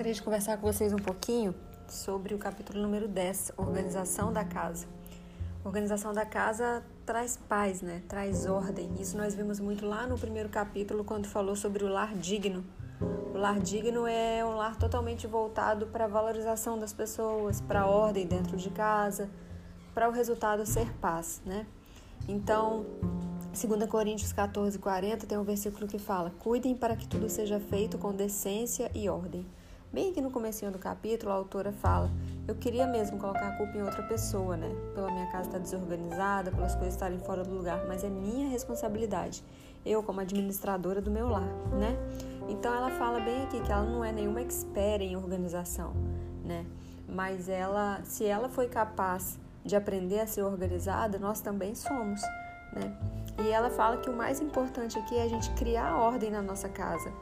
gostaria de conversar com vocês um pouquinho sobre o capítulo número 10, Organização da Casa. Organização da casa traz paz, né? Traz ordem. Isso nós vimos muito lá no primeiro capítulo, quando falou sobre o lar digno. O lar digno é um lar totalmente voltado para a valorização das pessoas, para a ordem dentro de casa, para o resultado ser paz, né? Então, 2 Coríntios 14, 40 tem um versículo que fala: Cuidem para que tudo seja feito com decência e ordem. Bem aqui no começo do capítulo, a autora fala: Eu queria mesmo colocar a culpa em outra pessoa, né? Pela minha casa estar desorganizada, pelas coisas estarem fora do lugar, mas é minha responsabilidade. Eu, como administradora do meu lar, né? Então ela fala bem aqui que ela não é nenhuma expert em organização, né? Mas ela, se ela foi capaz de aprender a ser organizada, nós também somos, né? E ela fala que o mais importante aqui é a gente criar ordem na nossa casa,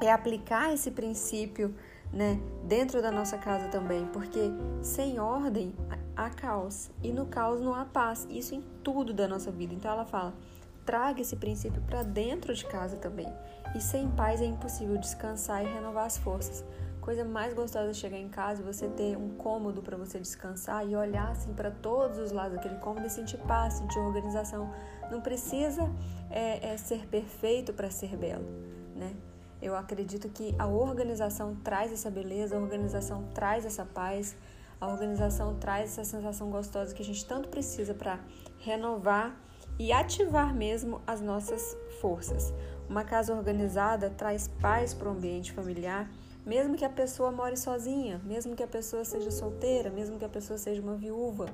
é aplicar esse princípio né, dentro da nossa casa também, porque sem ordem há caos e no caos não há paz. Isso em tudo da nossa vida. Então ela fala: traga esse princípio para dentro de casa também. E sem paz é impossível descansar e renovar as forças. Coisa mais gostosa é chegar em casa e você ter um cômodo para você descansar e olhar assim para todos os lados daquele cômodo e sentir paz, sentir organização. Não precisa é, é ser perfeito para ser belo, né? Eu acredito que a organização traz essa beleza, a organização traz essa paz, a organização traz essa sensação gostosa que a gente tanto precisa para renovar e ativar mesmo as nossas forças. Uma casa organizada traz paz para o ambiente familiar, mesmo que a pessoa more sozinha, mesmo que a pessoa seja solteira, mesmo que a pessoa seja uma viúva,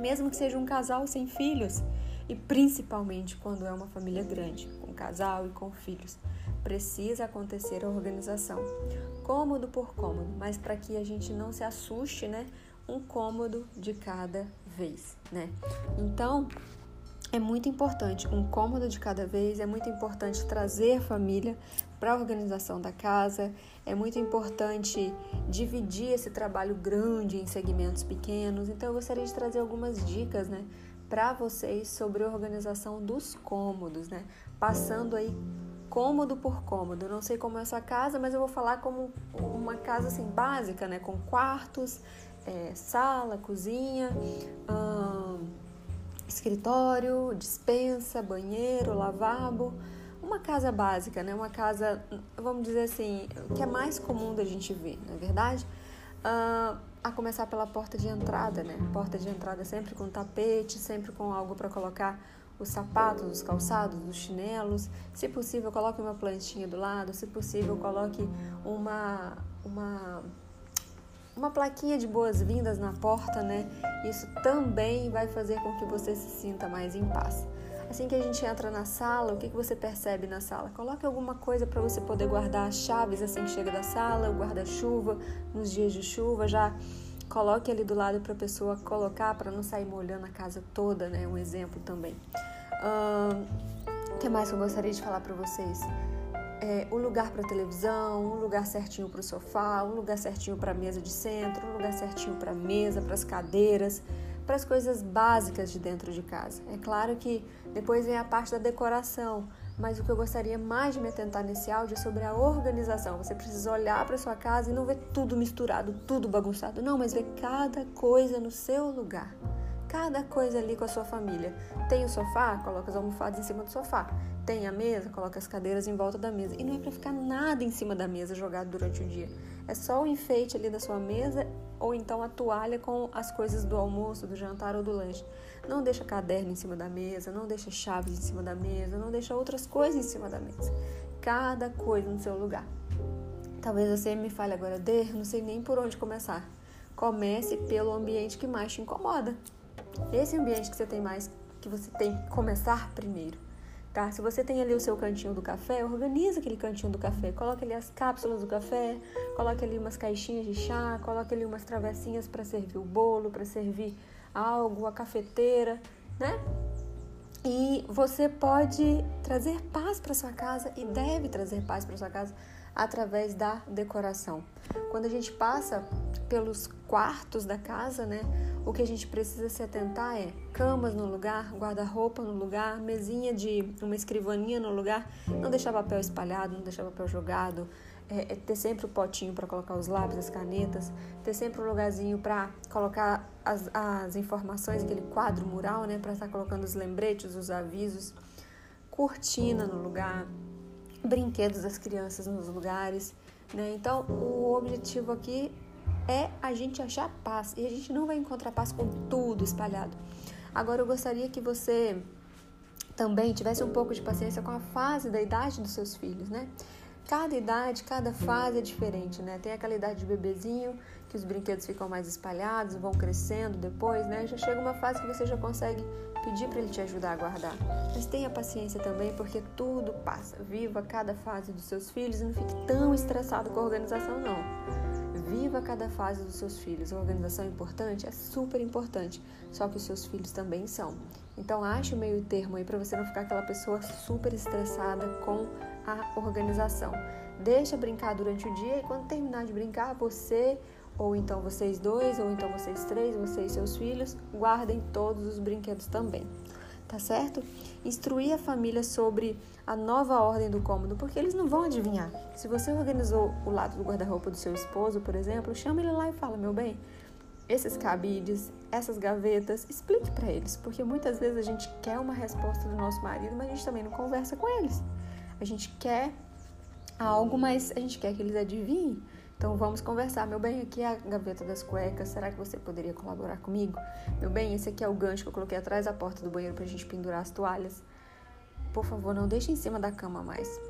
mesmo que seja um casal sem filhos e principalmente quando é uma família grande, com casal e com filhos precisa acontecer a organização, cômodo por cômodo, mas para que a gente não se assuste, né? Um cômodo de cada vez, né? Então, é muito importante, um cômodo de cada vez, é muito importante trazer a família para a organização da casa, é muito importante dividir esse trabalho grande em segmentos pequenos. Então, eu gostaria de trazer algumas dicas, né, para vocês sobre a organização dos cômodos, né, passando aí cômodo por cômodo. Não sei como é a sua casa, mas eu vou falar como uma casa assim básica, né? Com quartos, é, sala, cozinha, hum, escritório, dispensa, banheiro, lavabo. Uma casa básica, né? Uma casa, vamos dizer assim, que é mais comum da gente ver, não é verdade? Uh, a começar pela porta de entrada, né? Porta de entrada sempre com tapete, sempre com algo para colocar os sapatos, os calçados, os chinelos. Se possível, coloque uma plantinha do lado. Se possível, coloque uma, uma, uma plaquinha de boas-vindas na porta, né? Isso também vai fazer com que você se sinta mais em paz. Assim que a gente entra na sala, o que, que você percebe na sala? Coloque alguma coisa para você poder guardar as chaves assim que chega da sala, o guarda-chuva nos dias de chuva, já coloque ali do lado para a pessoa colocar para não sair molhando a casa toda, né? Um exemplo também. O que mais que eu gostaria de falar para vocês? É, um lugar para televisão, um lugar certinho para o sofá, um lugar certinho para a mesa de centro, um lugar certinho para a mesa, para as cadeiras, para as coisas básicas de dentro de casa. É claro que depois vem a parte da decoração, mas o que eu gostaria mais de me atentar nesse áudio é sobre a organização. Você precisa olhar para sua casa e não ver tudo misturado, tudo bagunçado. Não, mas ver cada coisa no seu lugar. Cada coisa ali com a sua família. Tem o sofá? Coloca as almofadas em cima do sofá. Tem a mesa? Coloca as cadeiras em volta da mesa. E não é para ficar nada em cima da mesa jogado durante o dia. É só o enfeite ali da sua mesa ou então a toalha com as coisas do almoço, do jantar ou do lanche. Não deixa caderno em cima da mesa, não deixa chaves em cima da mesa, não deixa outras coisas em cima da mesa. Cada coisa no seu lugar. Talvez você me fale agora, Der, não sei nem por onde começar. Comece pelo ambiente que mais te incomoda. Esse ambiente que você tem mais, que você tem que começar primeiro. Tá? Se você tem ali o seu cantinho do café, organiza aquele cantinho do café. Coloque ali as cápsulas do café, coloque ali umas caixinhas de chá, coloque ali umas travessinhas para servir o bolo, para servir algo, a cafeteira, né? E você pode trazer paz para sua casa e deve trazer paz para sua casa através da decoração. Quando a gente passa pelos quartos da casa, né? O que a gente precisa se atentar é camas no lugar, guarda-roupa no lugar, mesinha de uma escrivaninha no lugar, não deixar papel espalhado, não deixar papel jogado, é, é ter sempre o potinho para colocar os lápis, as canetas, ter sempre um lugarzinho para colocar as, as informações, aquele quadro mural, né, para estar colocando os lembretes, os avisos, cortina no lugar, brinquedos das crianças nos lugares, né? Então, o objetivo aqui é a gente achar paz e a gente não vai encontrar paz com tudo espalhado. Agora, eu gostaria que você também tivesse um pouco de paciência com a fase da idade dos seus filhos, né? Cada idade, cada fase é diferente, né? Tem aquela idade de bebezinho que os brinquedos ficam mais espalhados, vão crescendo depois, né? Já chega uma fase que você já consegue pedir para ele te ajudar a guardar. Mas tenha paciência também, porque tudo passa. Viva cada fase dos seus filhos e não fique tão estressado com a organização, não. Viva cada fase dos seus filhos. A organização importante? É super importante. Só que os seus filhos também são. Então, ache o meio termo aí para você não ficar aquela pessoa super estressada com a organização. Deixa brincar durante o dia e quando terminar de brincar, você ou então vocês dois, ou então vocês três, você e seus filhos, guardem todos os brinquedos também. Tá certo? Instruir a família sobre a nova ordem do cômodo, porque eles não vão adivinhar. Se você organizou o lado do guarda-roupa do seu esposo, por exemplo, chama ele lá e fala: "Meu bem, esses cabides, essas gavetas, explique para eles, porque muitas vezes a gente quer uma resposta do nosso marido, mas a gente também não conversa com eles. A gente quer algo, mas a gente quer que eles adivinhem. Então vamos conversar. Meu bem, aqui é a gaveta das cuecas. Será que você poderia colaborar comigo? Meu bem, esse aqui é o gancho que eu coloquei atrás da porta do banheiro para a gente pendurar as toalhas. Por favor, não deixe em cima da cama mais.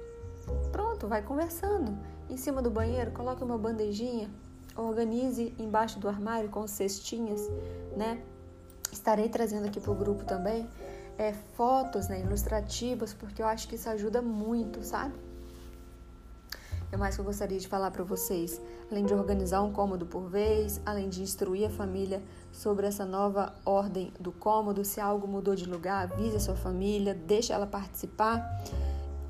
Pronto, vai conversando. Em cima do banheiro, coloque uma bandejinha. Organize embaixo do armário com cestinhas, né? Estarei trazendo aqui para o grupo também é, fotos né, ilustrativas, porque eu acho que isso ajuda muito, sabe? É mais que eu gostaria de falar para vocês, além de organizar um cômodo por vez, além de instruir a família sobre essa nova ordem do cômodo, se algo mudou de lugar, avise a sua família, deixe ela participar.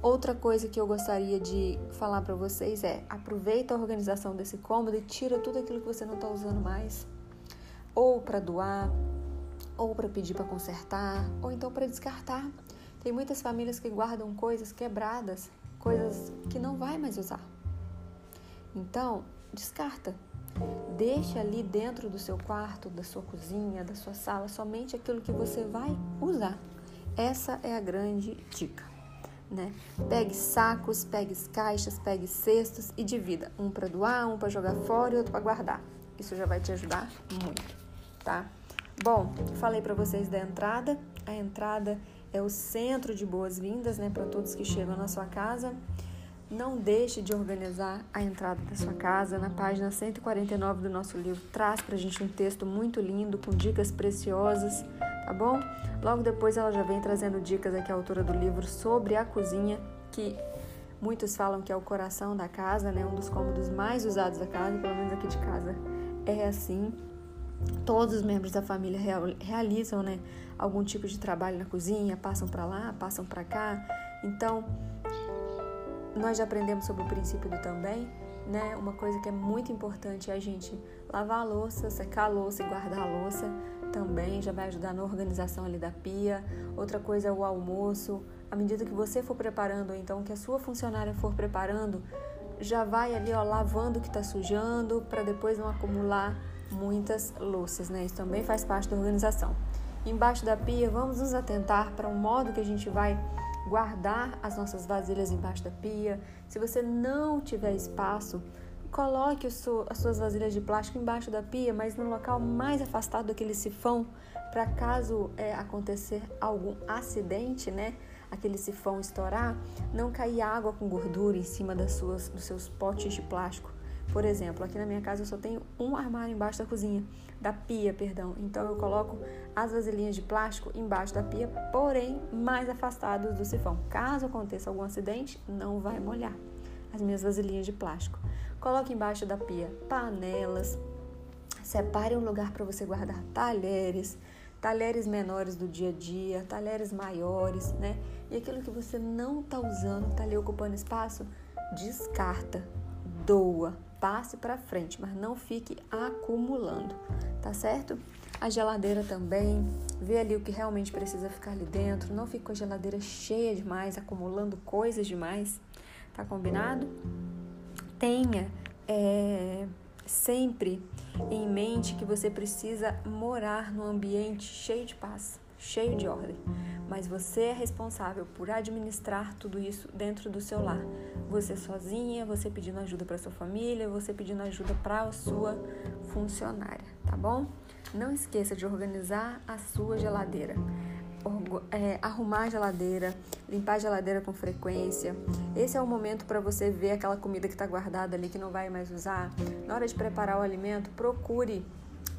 Outra coisa que eu gostaria de falar para vocês é: aproveita a organização desse cômodo e tira tudo aquilo que você não está usando mais, ou para doar, ou para pedir para consertar, ou então para descartar. Tem muitas famílias que guardam coisas quebradas, coisas que não vai mais usar. Então, descarta. Deixa ali dentro do seu quarto, da sua cozinha, da sua sala, somente aquilo que você vai usar. Essa é a grande dica. Né? Pegue sacos, pegue caixas, pegue cestos e divida. Um para doar, um para jogar fora e outro para guardar. Isso já vai te ajudar muito, tá? Bom, falei para vocês da entrada. A entrada é o centro de boas-vindas, né, para todos que chegam na sua casa. Não deixe de organizar a entrada da sua casa. Na página 149 do nosso livro, traz para a gente um texto muito lindo, com dicas preciosas, tá bom? Logo depois, ela já vem trazendo dicas aqui, a autora do livro, sobre a cozinha, que muitos falam que é o coração da casa, né? Um dos cômodos mais usados da casa, pelo menos aqui de casa é assim todos os membros da família realizam né, algum tipo de trabalho na cozinha, passam para lá, passam para cá. Então, nós já aprendemos sobre o princípio do também, né? Uma coisa que é muito importante é a gente lavar a louça, secar a louça e guardar a louça também, já vai ajudar na organização ali da pia. Outra coisa é o almoço. À medida que você for preparando, ou então que a sua funcionária for preparando, já vai ali ó, lavando o que está sujando para depois não acumular muitas louças, né? Isso também faz parte da organização. Embaixo da pia, vamos nos atentar para o um modo que a gente vai guardar as nossas vasilhas embaixo da pia. Se você não tiver espaço, coloque as suas vasilhas de plástico embaixo da pia, mas no local mais afastado daquele sifão, para caso é, acontecer algum acidente, né? Aquele sifão estourar, não cair água com gordura em cima das suas, dos seus potes de plástico. Por exemplo, aqui na minha casa eu só tenho um armário embaixo da cozinha, da pia, perdão. Então eu coloco as vasilhinhas de plástico embaixo da pia, porém mais afastados do sifão. Caso aconteça algum acidente, não vai molhar as minhas vasilhinhas de plástico. Coloque embaixo da pia panelas. Separe um lugar para você guardar talheres, talheres menores do dia a dia, talheres maiores, né? E aquilo que você não está usando, está ali ocupando espaço, descarta, doa, passe para frente, mas não fique acumulando, tá certo? A geladeira também, vê ali o que realmente precisa ficar ali dentro, não fique com a geladeira cheia demais, acumulando coisas demais, tá combinado? tenha é, sempre em mente que você precisa morar num ambiente cheio de paz, cheio de ordem. Mas você é responsável por administrar tudo isso dentro do seu lar. Você sozinha, você pedindo ajuda para sua família, você pedindo ajuda para a sua funcionária, tá bom? Não esqueça de organizar a sua geladeira é, arrumar a geladeira, limpar a geladeira com frequência. Esse é o momento para você ver aquela comida que está guardada ali que não vai mais usar. Na hora de preparar o alimento, procure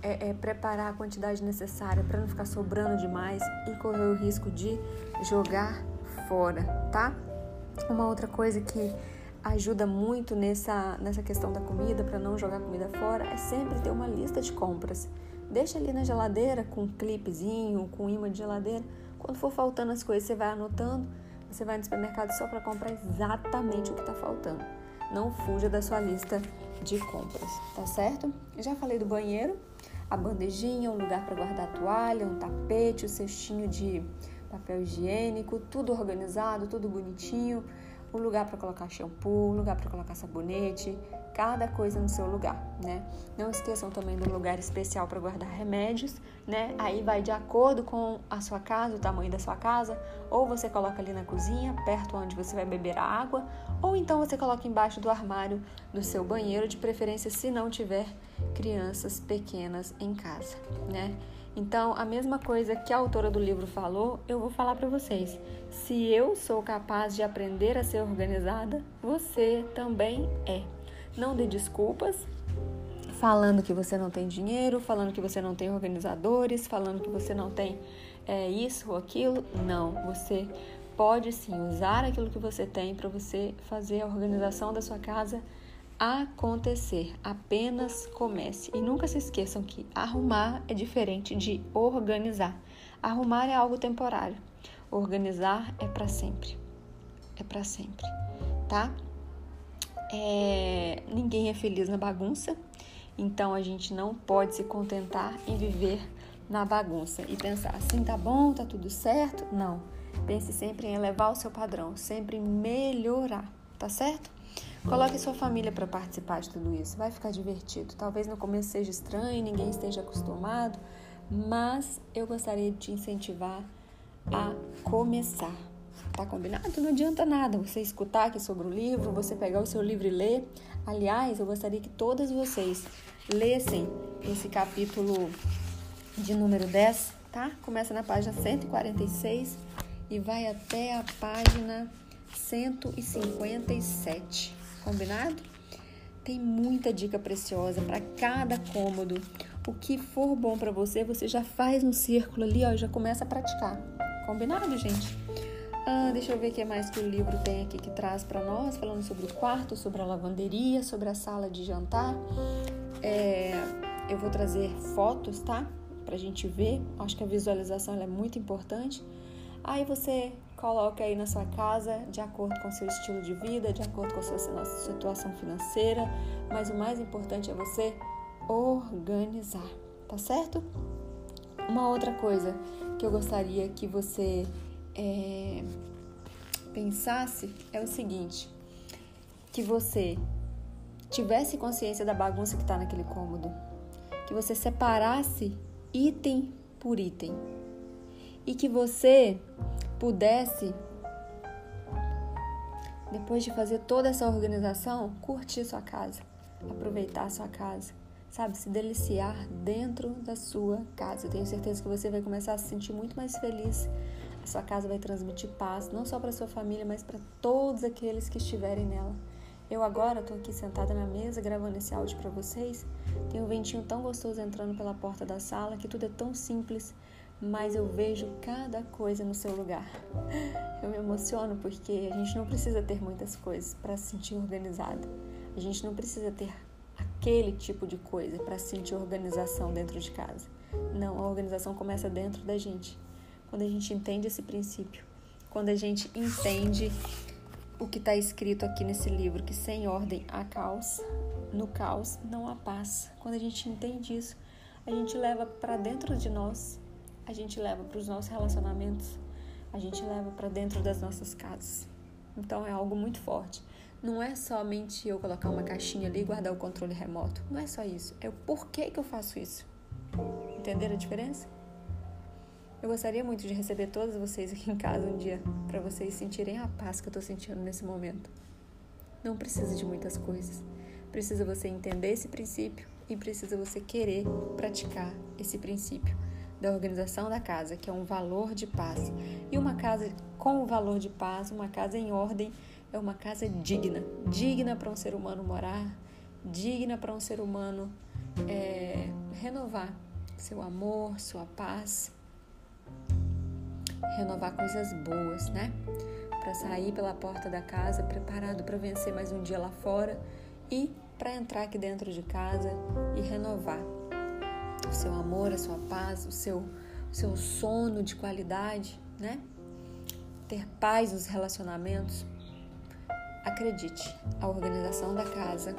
é, é, preparar a quantidade necessária para não ficar sobrando demais e correr o risco de jogar fora, tá? Uma outra coisa que ajuda muito nessa, nessa questão da comida, para não jogar comida fora, é sempre ter uma lista de compras. Deixa ali na geladeira com um clipezinho, com imã de geladeira. Quando for faltando as coisas, você vai anotando. Você vai no supermercado só para comprar exatamente o que está faltando. Não fuja da sua lista de compras, tá certo? Já falei do banheiro, a bandejinha, um lugar para guardar a toalha, um tapete, o um cestinho de papel higiênico, tudo organizado, tudo bonitinho um lugar para colocar shampoo, um lugar para colocar sabonete, cada coisa no seu lugar, né? Não esqueçam também do lugar especial para guardar remédios, né? Aí vai de acordo com a sua casa, o tamanho da sua casa, ou você coloca ali na cozinha, perto onde você vai beber a água, ou então você coloca embaixo do armário do seu banheiro, de preferência se não tiver crianças pequenas em casa, né? Então, a mesma coisa que a autora do livro falou, eu vou falar para vocês. Se eu sou capaz de aprender a ser organizada, você também é. Não dê desculpas, falando que você não tem dinheiro, falando que você não tem organizadores, falando que você não tem é, isso ou aquilo. Não, você pode sim usar aquilo que você tem para você fazer a organização da sua casa acontecer. Apenas comece. E nunca se esqueçam que arrumar é diferente de organizar. Arrumar é algo temporário. Organizar é para sempre. É para sempre, tá? É... Ninguém é feliz na bagunça, então a gente não pode se contentar em viver na bagunça e pensar assim, tá bom, tá tudo certo? Não. Pense sempre em elevar o seu padrão, sempre em melhorar, tá certo? Coloque sua família para participar de tudo isso, vai ficar divertido. Talvez no começo seja estranho, ninguém esteja acostumado, mas eu gostaria de te incentivar a começar. Tá combinado? Não adianta nada você escutar aqui sobre o livro, você pegar o seu livro e ler. Aliás, eu gostaria que todas vocês lessem esse capítulo de número 10, tá? Começa na página 146 e vai até a página 157. Combinado? Tem muita dica preciosa para cada cômodo. O que for bom para você, você já faz um círculo ali, ó, já começa a praticar. Combinado, gente? Ah, deixa eu ver o que mais que o livro tem aqui que traz para nós, falando sobre o quarto, sobre a lavanderia, sobre a sala de jantar. É, eu vou trazer fotos, tá? Pra gente ver. Acho que a visualização é muito importante. Aí você coloca aí na sua casa de acordo com seu estilo de vida, de acordo com a sua situação financeira, mas o mais importante é você organizar, tá certo? Uma outra coisa que eu gostaria que você é, pensasse é o seguinte: que você tivesse consciência da bagunça que está naquele cômodo, que você separasse item por item e que você pudesse, depois de fazer toda essa organização, curtir sua casa, aproveitar sua casa, sabe? Se deliciar dentro da sua casa. Eu tenho certeza que você vai começar a se sentir muito mais feliz. A sua casa vai transmitir paz, não só para sua família, mas para todos aqueles que estiverem nela. Eu agora estou aqui sentada na mesa gravando esse áudio para vocês. Tem um ventinho tão gostoso entrando pela porta da sala que tudo é tão simples mas eu vejo cada coisa no seu lugar. Eu me emociono porque a gente não precisa ter muitas coisas para se sentir organizado. A gente não precisa ter aquele tipo de coisa para sentir organização dentro de casa. Não, a organização começa dentro da gente. Quando a gente entende esse princípio, quando a gente entende o que está escrito aqui nesse livro, que sem ordem há caos, no caos não há paz. Quando a gente entende isso, a gente leva para dentro de nós a gente leva para os nossos relacionamentos, a gente leva para dentro das nossas casas. Então é algo muito forte. Não é somente eu colocar uma caixinha ali e guardar o controle remoto. Não é só isso. É o porquê que eu faço isso. Entenderam a diferença? Eu gostaria muito de receber todos vocês aqui em casa um dia, para vocês sentirem a paz que eu estou sentindo nesse momento. Não precisa de muitas coisas. Precisa você entender esse princípio e precisa você querer praticar esse princípio da organização da casa, que é um valor de paz. E uma casa com o valor de paz, uma casa em ordem, é uma casa digna digna para um ser humano morar, digna para um ser humano é, renovar seu amor, sua paz, renovar coisas boas, né? Para sair pela porta da casa preparado para vencer mais um dia lá fora e para entrar aqui dentro de casa e renovar o seu amor, a sua paz, o seu, o seu sono de qualidade, né? Ter paz nos relacionamentos. Acredite, a organização da casa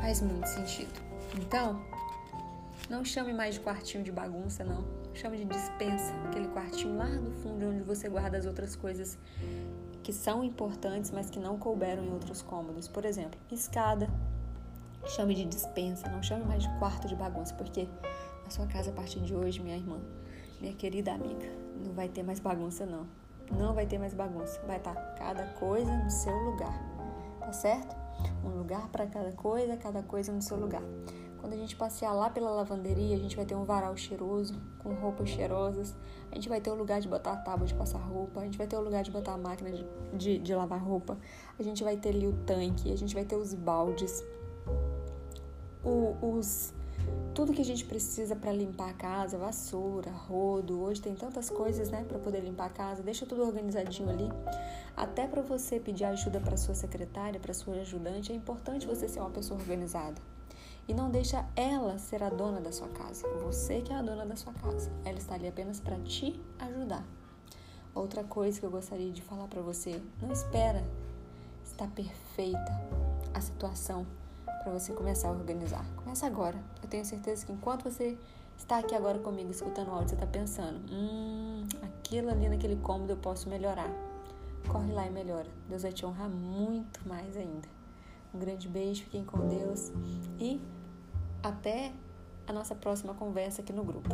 faz muito sentido. Então, não chame mais de quartinho de bagunça, não. Chame de dispensa, aquele quartinho lá no fundo onde você guarda as outras coisas que são importantes, mas que não couberam em outros cômodos. Por exemplo, escada. Chame de dispensa, não chame mais de quarto de bagunça, porque a sua casa a partir de hoje, minha irmã, minha querida amiga, não vai ter mais bagunça não. Não vai ter mais bagunça. Vai estar cada coisa no seu lugar. Tá certo? Um lugar para cada coisa, cada coisa no seu lugar. Quando a gente passear lá pela lavanderia, a gente vai ter um varal cheiroso, com roupas cheirosas. A gente vai ter o um lugar de botar a tábua de passar roupa. A gente vai ter o um lugar de botar a máquina de, de, de lavar roupa. A gente vai ter ali o tanque. A gente vai ter os baldes. O, os tudo que a gente precisa para limpar a casa, vassoura, rodo. Hoje tem tantas coisas, né, para poder limpar a casa. Deixa tudo organizadinho ali. Até para você pedir ajuda para sua secretária, para sua ajudante, é importante você ser uma pessoa organizada. E não deixa ela ser a dona da sua casa. Você que é a dona da sua casa. Ela está ali apenas para te ajudar. Outra coisa que eu gostaria de falar para você: não espera estar perfeita a situação para você começar a organizar. Começa agora. Eu tenho certeza que enquanto você está aqui agora comigo escutando o áudio, você está pensando: hum, aquilo ali naquele cômodo eu posso melhorar. Corre lá e melhora. Deus vai te honrar muito mais ainda. Um grande beijo, fiquem com Deus e até a nossa próxima conversa aqui no grupo.